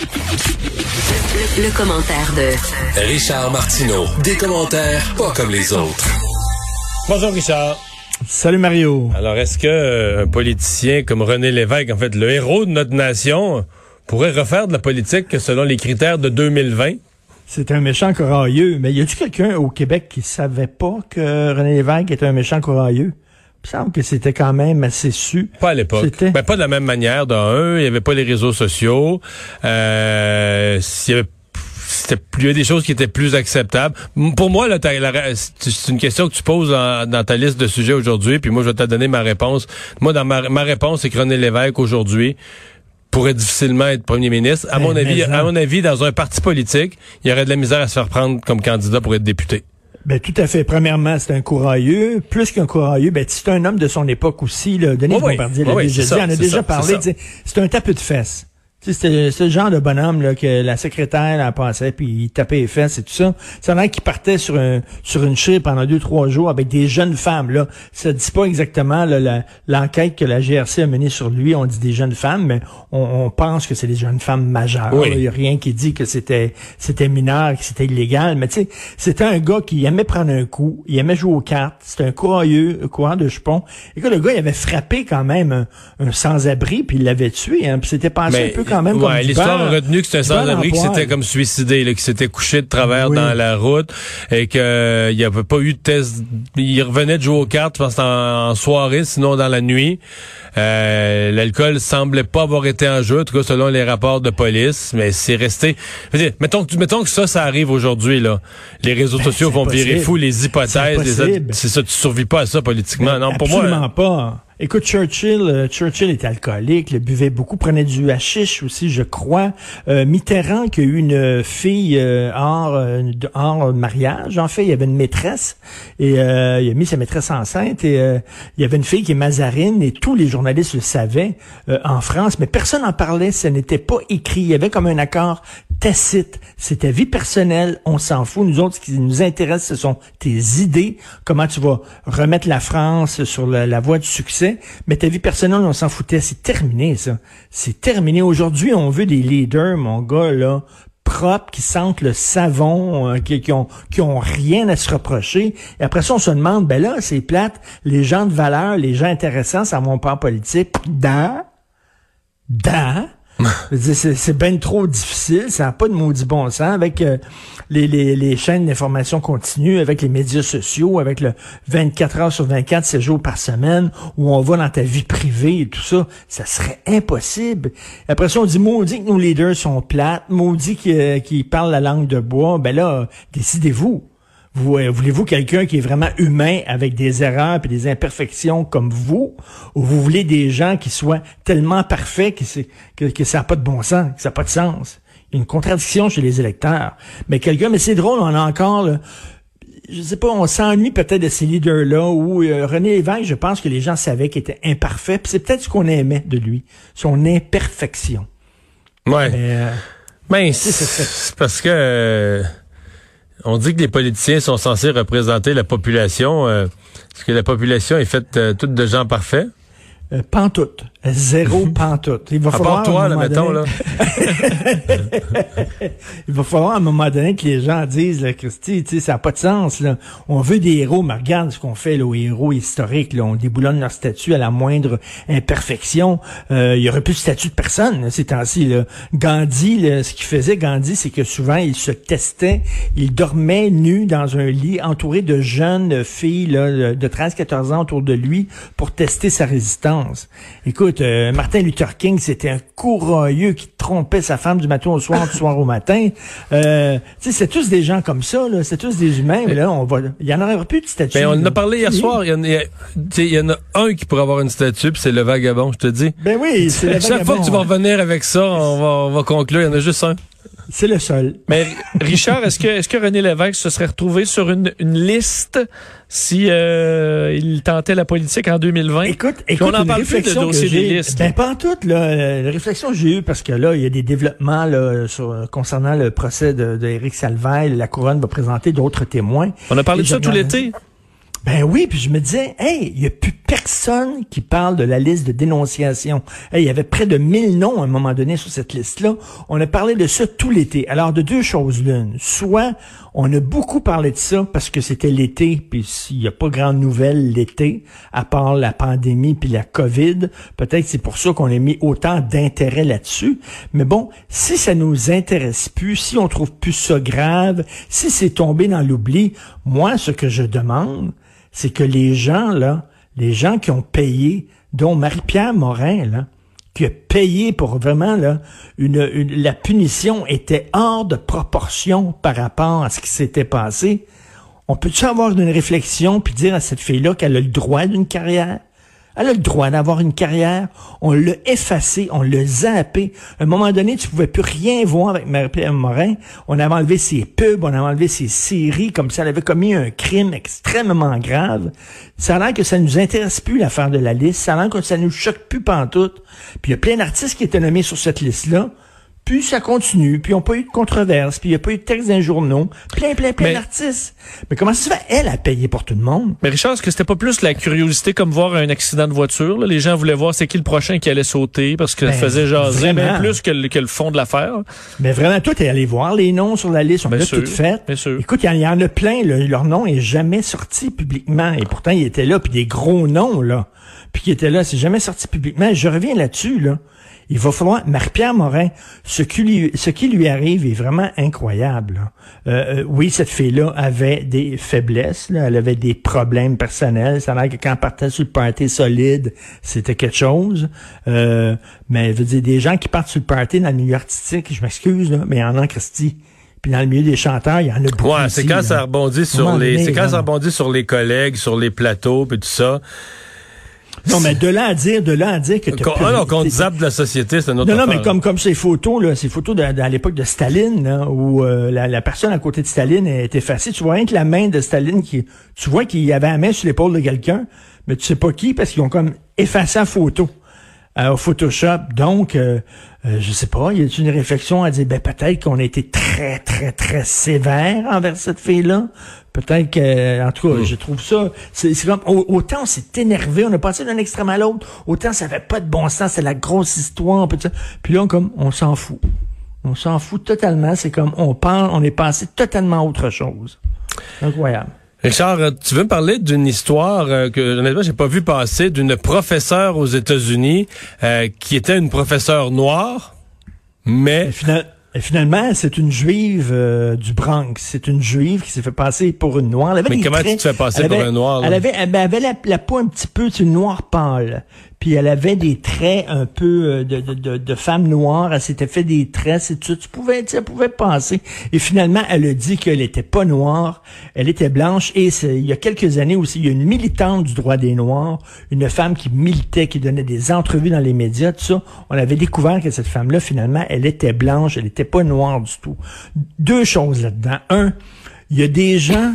Le, commentaire de Richard Martineau. Des commentaires pas comme les autres. Bonjour Richard. Salut Mario. Alors, est-ce que euh, un politicien comme René Lévesque, en fait, le héros de notre nation, pourrait refaire de la politique selon les critères de 2020? C'est un méchant corailleux. Mais y a-tu quelqu'un au Québec qui savait pas que René Lévesque était un méchant corailleux? Il me semble que c'était quand même assez su. Pas à l'époque. Ben, pas de la même manière. D'un, il y avait pas les réseaux sociaux. Euh, il y avait c'était plus, il y a des choses qui étaient plus acceptables. Pour moi, là, c'est une question que tu poses dans ta liste de sujets aujourd'hui, puis moi, je vais te donner ma réponse. Moi, dans ma, ma réponse, c'est que René Lévesque, aujourd'hui, pourrait difficilement être premier ministre. À mon avis, à mon avis, dans un parti politique, il y aurait de la misère à se faire prendre comme candidat pour être député. Ben, tout à fait. Premièrement, c'est un courageux. Plus qu'un courageux, ben, c'est un homme de son époque aussi, là. Denis Bombardier l'a déjà dit. On a déjà parlé. C'est un tape de fesses. C'est le genre de bonhomme là, que la secrétaire en passait puis il tapait les fesses et tout ça. C'est un qui partait sur un sur une chire pendant deux trois jours avec des jeunes femmes là. Ça dit pas exactement l'enquête que la GRC a menée sur lui. On dit des jeunes femmes, mais on, pense que c'est des jeunes femmes majeures. Il y a rien qui dit que c'était c'était mineur, que c'était illégal. Mais tu sais, c'était un gars qui aimait prendre un coup, il aimait jouer aux cartes. C'était un courageux, courant de chupon. Et que le gars, il avait frappé quand même un, sans-abri puis il l'avait tué. Hein, puis c'était passé un peu ouais, L'histoire a retenu que c'était un sans-abri qui s'était comme suicidé, là, qui s'était couché de travers dans la route et qu'il euh, n'y avait pas eu de test. Il revenait de jouer aux cartes, je pense, en, soirée, sinon dans la nuit. Euh, L'alcool semblait pas avoir été en jeu, en tout cas selon les rapports de police, mais c'est resté. Dire, mettons, mettons que ça, ça arrive aujourd'hui. là. Les réseaux ben, sociaux vont virer fou, les hypothèses. C'est ça, tu survis pas à ça politiquement. non, pour moi. Absolument pas. Écoute, Churchill, euh, Churchill était alcoolique, il buvait beaucoup, prenait du hashish aussi, je crois. Euh, Mitterrand, qui a eu une fille euh, hors, euh, hors mariage, en fait, il y avait une maîtresse et il a mis sa maîtresse enceinte et il y avait une fille qui est Mazarine et tous les journalistes le savaient en France, mais personne n'en parlait, ce n'était pas écrit. Il y avait comme un accord tacite. C'était vie personnelle, on s'en fout. Nous autres, ce qui nous intéresse, ce sont tes idées, comment tu vas remettre la France sur la voie du succès? Mais ta vie personnelle, on s'en foutait. C'est terminé, ça. C'est terminé. Aujourd'hui, on veut des leaders, mon gars, là, propres, qui sentent le savon, euh, qui, qui, ont, qui ont rien à se reprocher. Et après ça, on se demande, ben là, c'est plate, les gens de valeur, les gens intéressants, ça va pas en politique. Dans, dans, c'est bien trop difficile, ça n'a pas de maudit bon sens avec euh, les, les, les, chaînes d'information continue, avec les médias sociaux, avec le 24 heures sur 24, 7 jours par semaine, où on va dans ta vie privée et tout ça, ça serait impossible. Après ça, on dit maudit que nos leaders sont plates, maudit qu'ils euh, parlent la langue de bois, ben là, décidez-vous. Vous, euh, voulez-vous quelqu'un qui est vraiment humain avec des erreurs et des imperfections comme vous, ou vous voulez des gens qui soient tellement parfaits que, que, ça n'a pas de bon sens, que ça n'a pas de sens? Il y a une contradiction chez les électeurs. Mais quelqu'un, mais c'est drôle, on a encore, là, je sais pas, on s'ennuie peut-être de ces leaders-là, où euh, René Lévesque, je pense que les gens savaient qu'il était imparfait, puis c'est peut-être ce qu'on aimait de lui, son imperfection. Ouais. Mais, euh, ben, c'est parce que... On dit que les politiciens sont censés représenter la population. Euh, est-ce que la population est faite euh, toute de gens parfaits? Euh, pantoute. Zéro pantoute. Il va falloir. toi, là, mettons, là. Il va falloir à un moment donné que les gens disent, là, Christy, tu sais, ça n'a pas de sens, là. On veut des héros, mais regarde ce qu'on fait, là, aux héros historiques, là. On déboulonne leur statut à la moindre imperfection. Euh, il y aurait plus de statut de personne, ces temps-ci, là. Gandhi, ce qu'il faisait, Gandhi, c'est que souvent, il se testait, il dormait nu dans un lit, entouré de jeunes filles, là, de 13-14 ans autour de lui, pour tester sa résistance. Écoute, euh, Martin Luther King, c'était un courageux qui trompait sa femme du matin au soir, du soir au matin. Euh, c'est tous des gens comme ça, là. C'est tous des humains. Mais là, on va, il y en aurait plus de statue. Ben, on en a parlé hier soir. Il y, en a, il y en a un qui pourrait avoir une statue, puis c'est le vagabond, je te dis. Ben oui, c'est le Chaque fois que tu vas revenir avec ça, on va, on va conclure. Il y en a juste un. C'est le seul. Mais Richard, est-ce que, est-ce que René Lévesque se serait retrouvé sur une, une liste si euh, il tentait la politique en 2020? Écoute, écoute on en parle plus de dossier des listes. Ben, pas en tout, là. La réflexion que j'ai eue, parce que là, il y a des développements là, sur, concernant le procès de, de Salvaille. La couronne va présenter d'autres témoins. On a parlé de ça tout l'été. Ben oui, puis je me disais, hey, il n'y a plus personne qui parle de la liste de dénonciation. il y avait près de 1000 noms à un moment donné sur cette liste-là. On a parlé de ça tout l'été. Alors, de deux choses l'une. Soit on a beaucoup parlé de ça parce que c'était l'été, puis s'il n'y a pas grande nouvelle l'été, à part la pandémie puis la COVID, peut-être c'est pour ça qu'on a mis autant d'intérêt là-dessus. Mais bon, si ça nous intéresse plus, si on trouve plus ça grave, si c'est tombé dans l'oubli, moi, ce que je demande, c'est que les gens, là, les gens qui ont payé, dont Marie-Pierre Morin, là, qui a payé pour vraiment là la punition était hors de proportion par rapport à ce qui s'était passé. On peut-tu avoir une réflexion puis dire à cette fille-là qu'elle a le droit d'une carrière? Elle a le droit d'avoir une carrière. On l'a effacé, on l'a zappé. À un moment donné, tu pouvais plus rien voir avec Marie-Pierre Morin. On avait enlevé ses pubs, on avait enlevé ses séries, comme si elle avait commis un crime extrêmement grave. Ça a l'air que ça nous intéresse plus, l'affaire de la liste. Ça a l'air que ça nous choque plus pantoute. Puis il y a plein d'artistes qui étaient nommés sur cette liste-là. Puis ça continue, puis ils n'ont pas eu de controverse, puis il n'y a pas eu de texte d'un journaux. Plein, plein, plein d'artistes. Mais comment ça se fait, elle, a payé pour tout le monde? Mais Richard, est-ce que c'était pas plus la curiosité comme voir un accident de voiture? Les gens voulaient voir c'est qui le prochain qui allait sauter parce que ça ben, faisait jaser bien plus que le, fond de l'affaire. Mais vraiment, toi, t'es allé voir les noms sur la liste, on l'a tout fait. Écoute, il y, en a plein, leur nom est jamais sorti publiquement. Et pourtant, ils étaient là, puis des gros noms, là. Puis qui étaient là, c'est jamais sorti publiquement. Je reviens là-dessus, là il va falloir, Marie-Pierre Morin, ce qui, lui, ce qui lui arrive est vraiment incroyable. Euh, euh, oui, cette fille-là avait des faiblesses, elle avait des problèmes personnels. Ça a l'air que quand elle partait sur le party solide, c'était quelque chose. Euh, mais je veux dire, des gens qui partent sur le party dans le milieu artistique, je m'excuse, mais il y en a Christy. Puis dans le milieu des chanteurs, il y en a beaucoup. Ouais, c'est quand ça rebondit sur les, c'est quand ça rebondit sur les collègues, sur les plateaux, puis tout ça. Non, mais de là à dire, de là à dire que tu ah qu'on zappe de la société, c'est notre Non, non, mais comme comme ces photos là, ces photos de, à l'époque de Staline, là, où euh, la, la, personne à côté de Staline est effacée, tu vois rien que la main de Staline qui, tu vois qu'il y avait la main sur l'épaule de quelqu'un, mais tu sais pas qui parce qu'ils ont comme effacé la photo euh, au Photoshop. Donc, euh, euh, je sais pas, y a une réflexion à dire, ben peut-être qu'on a été très, très, très sévère envers cette fille-là? Peut-être que, en tout cas, hmm. je trouve ça, c'est comme, autant on s'est énervé, on a passé d'un extrême à l'autre, autant ça fait pas de bon sens, c'est la grosse histoire, puis là, comme, on s'en fout. On s'en fout totalement, c'est comme, on parle, on est passé totalement à autre chose. Incroyable. Richard, tu veux me parler d'une histoire euh, que honnêtement j'ai pas vu passer d'une professeure aux États-Unis euh, qui était une professeure noire, mais et finalement, c'est une juive euh, du Bronx. C'est une juive qui s'est fait passer pour une noire. Elle avait Mais comment tu te fais passer pour une noire? Elle avait, elle avait la, peau un petit peu, une noire pâle. Puis elle avait des traits un peu euh, de, de, de, femme noire. Elle s'était fait des traits, c'est tu, tu pouvais, tu pouvais penser. Et finalement, elle a dit qu'elle était pas noire, elle était blanche. Et il y a quelques années aussi, il y a une militante du droit des Noirs, une femme qui militait, qui donnait des entrevues dans les médias, tout ça. On avait découvert que cette femme-là, finalement, elle était blanche, elle était pas noire du tout. Deux choses là-dedans. Un, il y a des gens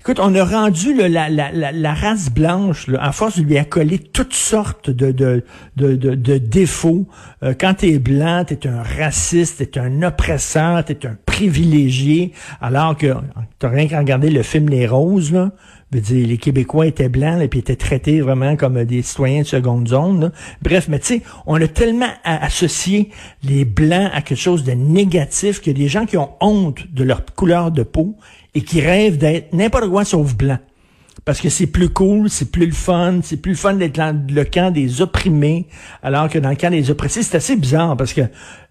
Écoute, on a rendu la, race blanche, là, à force de lui accoler toutes sortes de, défauts. Euh, quand tu es blanc, tu es un raciste, tu es un oppresseur, tu es un privilégié, alors que t'as rien qu'à regarder le film Les Roses, là. Veux dire, les Québécois étaient blancs et puis étaient traités vraiment comme des citoyens de seconde zone. Bref, mais tu sais, on a tellement associé les blancs à quelque chose de négatif a des gens qui ont honte de leur couleur de peau et qui rêvent d'être n'importe quoi sauf blanc. Parce que c'est plus cool, c'est plus le fun, c'est plus le fun d'être dans le camp des opprimés, alors que dans le camp des oppressés, c'est assez bizarre parce que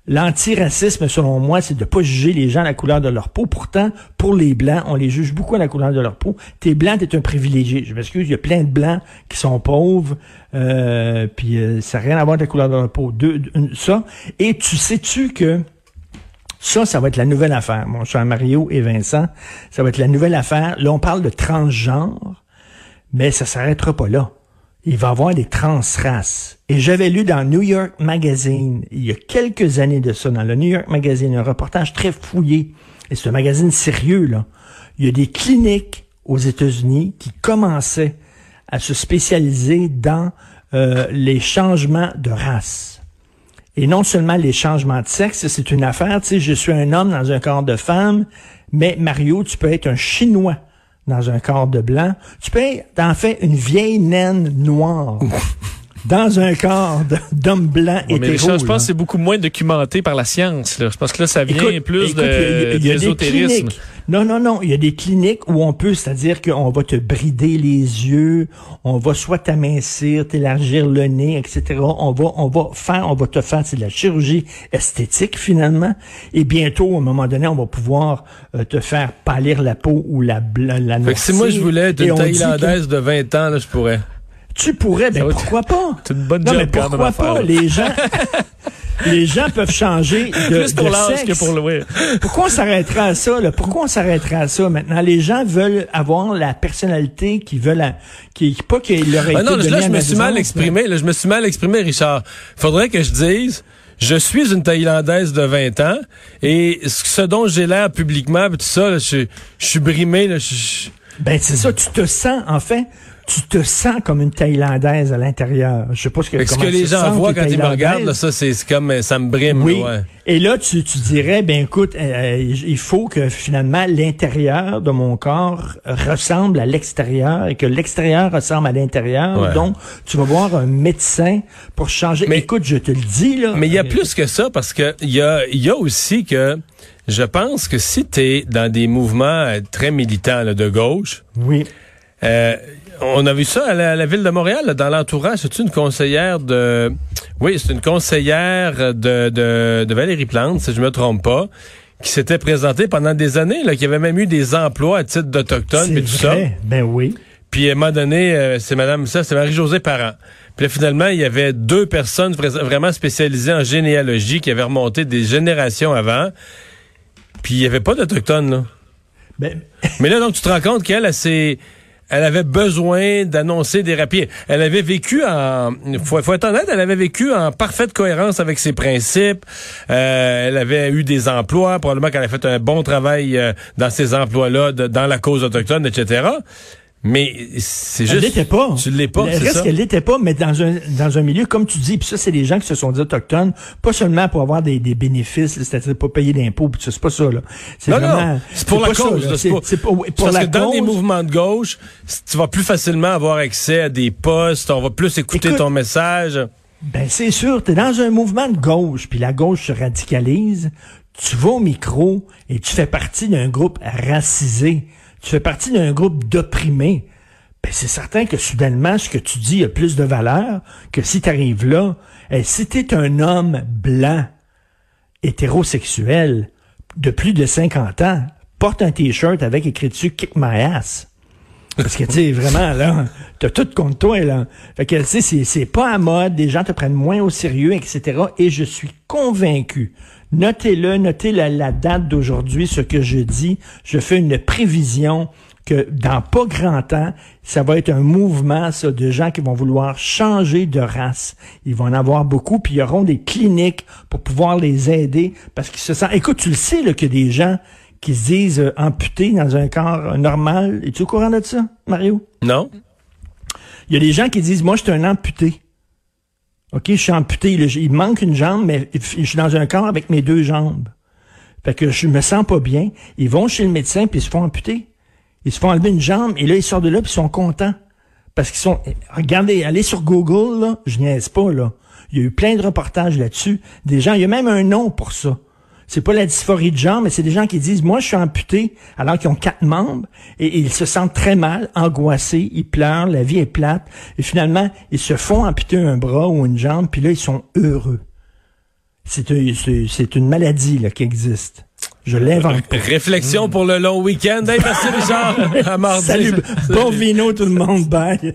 l'antiracisme, selon moi, c'est de pas juger les gens à la couleur de leur peau. Pourtant, pour les blancs, on les juge beaucoup à la couleur de leur peau. T'es blanc, t'es un privilégié. Je m'excuse, il y a plein de blancs qui sont pauvres, euh, puis euh, ça n'a rien à voir avec la couleur de leur peau. Ça. Et tu sais-tu que ça, ça va être la nouvelle affaire, mon cher Mario et Vincent. Ça va être la nouvelle affaire. Là, on parle de transgenre, mais ça s'arrêtera pas là. Il va y avoir des transraces. Et j'avais lu dans New York Magazine, il y a quelques années de ça, dans le New York Magazine, un reportage très fouillé. Et c'est un magazine sérieux, là. Il y a des cliniques aux États-Unis qui commençaient à se spécialiser dans euh, les changements de race. Et non seulement les changements de sexe, c'est une affaire, tu sais, je suis un homme dans un corps de femme, mais Mario, tu peux être un Chinois dans un corps de blanc. Tu peux être, en fait, une vieille naine noire. dans un corps d'homme blanc et hétéro. je pense que c'est beaucoup moins documenté par la science. Là. Je pense que là, ça vient plus de, l'ésotérisme. Non, non, non. Il y a des cliniques où on peut, c'est-à-dire qu'on va te brider les yeux, on va soit t'amincir, t'élargir le nez, etc. On va, on va faire, on va te faire, c'est de la chirurgie esthétique finalement. Et bientôt, à un moment donné, on va pouvoir euh, te faire pâlir la peau ou la, la, la Fait que si moi je voulais être une Thaïlandaise de 20 ans, là, je pourrais. Tu pourrais, ben pourquoi pas? C'est une bonne non, mais pourquoi pas? Les gens, les gens peuvent changer de, Plus pour sexe. Que pour le, Pourquoi on s'arrêterait à ça? Là? Pourquoi on s'arrêterait à ça maintenant? Les gens veulent avoir la personnalité qu'ils veulent, qui, pas qu'il leur ait ah non, là, je me suis mal exprimé. Là, je me suis mal exprimé, Richard. Faudrait que je dise je suis une Thaïlandaise de 20 ans et ce dont j'ai l'air publiquement, tout ça, je, je, suis brimé. Là, ben c'est ça, tu te sens en fait tu te sens comme une Thaïlandaise à l'intérieur. Je sais pas ce que, ce que les gens voient quand ils me regardent, ça, c'est comme, ça me brime. Oui. Et là, tu, tu dirais, ben écoute, euh, euh, il faut que finalement l'intérieur de mon corps ressemble à l'extérieur et que l'extérieur ressemble à l'intérieur. Donc, tu vas voir un médecin pour changer. Mais écoute, je te le dis là. Mais il y a plus que ça parce que il y a, y a aussi que je pense que si tu es dans des mouvements très militants de gauche, oui. Euh, on a vu ça à la, ville de Montréal, dans l'entourage. C'est une conseillère de... Oui, c'est une conseillère de, de, Valérie Plante, si je me trompe pas, qui s'était présentée pendant des années, là, qui avait même eu des emplois à titre d'autochtone et tout ça. Ben oui. Puis à un moment donné, euh, c'est Madame ça, c'est Marie-Josée Parent. Puis là, finalement, il y avait deux personnes vraiment spécialisées en généalogie qui avaient remonté des générations avant. Puis il n'y avait pas d'Autochtones, là. Ben... Mais là, donc, tu te rends compte qu'elle, elle, s'est elle avait besoin d'annoncer des rapides. Elle avait vécu en, faut, faut être honnête, elle avait vécu en parfaite cohérence avec ses principes. Euh, elle avait eu des emplois, probablement qu'elle a fait un bon travail euh, dans ces emplois-là, dans la cause autochtone, etc. Mais c'est juste. Elle l'était pas. Tu l'es pas. Le reste qu'elle l'était pas, mais dans un, dans un milieu, comme tu dis, puis ça, c'est des gens qui se sont dit autochtones, pas seulement pour avoir des, des bénéfices, c'est-à-dire pas payer d'impôts, puis c'est pas ça, là. C'est vraiment. C'est pour la cause, C'est pour, pour Parce que dans les mouvements de gauche, tu vas plus facilement avoir accès à des postes, on va plus écouter ton message. Ben, c'est sûr, t'es dans un mouvement de gauche, puis la gauche se radicalise, tu vas au micro et tu fais partie d'un groupe racisé tu fais partie d'un groupe d'opprimés, ben c'est certain que soudainement, ce que tu dis a plus de valeur que si tu arrives là. Et si tu es un homme blanc, hétérosexuel, de plus de 50 ans, porte un t-shirt avec écrit dessus Kick my ass. Parce que, tu sais, vraiment, là, t'as tout contre toi, là. Fait que, tu sais, c'est pas à mode, des gens te prennent moins au sérieux, etc. Et je suis convaincu Notez-le, notez la, date d'aujourd'hui, ce que je dis. Je fais une prévision que dans pas grand temps, ça va être un mouvement ça, de gens qui vont vouloir changer de race. Ils vont en avoir beaucoup, puis ils auront des cliniques pour pouvoir les aider parce qu'ils se sentent... Écoute, tu le sais là, qu'il y a des gens qui se disent euh, amputés dans un corps normal. Es-tu au courant de ça, Mario? Non. Il y a des gens qui disent, moi, je suis un amputé. OK, je suis amputé. il manque une jambe, mais je suis dans un corps avec mes deux jambes. Fait que je me sens pas bien. Ils vont chez le médecin puis ils se font amputer. Ils se font enlever une jambe et là, ils sortent de là puis ils sont contents. Parce qu'ils sont... Regardez, allez sur Google, là. Je niaise pas, là. Il y a eu plein de reportages là-dessus. Des gens, il y a même un nom pour ça c'est pas la dysphorie de genre, mais c'est des gens qui disent, moi, je suis amputé, alors qu'ils ont quatre membres, et, ils se sentent très mal, angoissés, ils pleurent, la vie est plate, et finalement, ils se font amputer un bras ou une jambe, puis là, ils sont heureux. C'est une maladie là, qui existe. Je l'invente Réflexion pour le long week-end. merci Richard. À mardi. Salut. Bon vino tout le monde. Bye.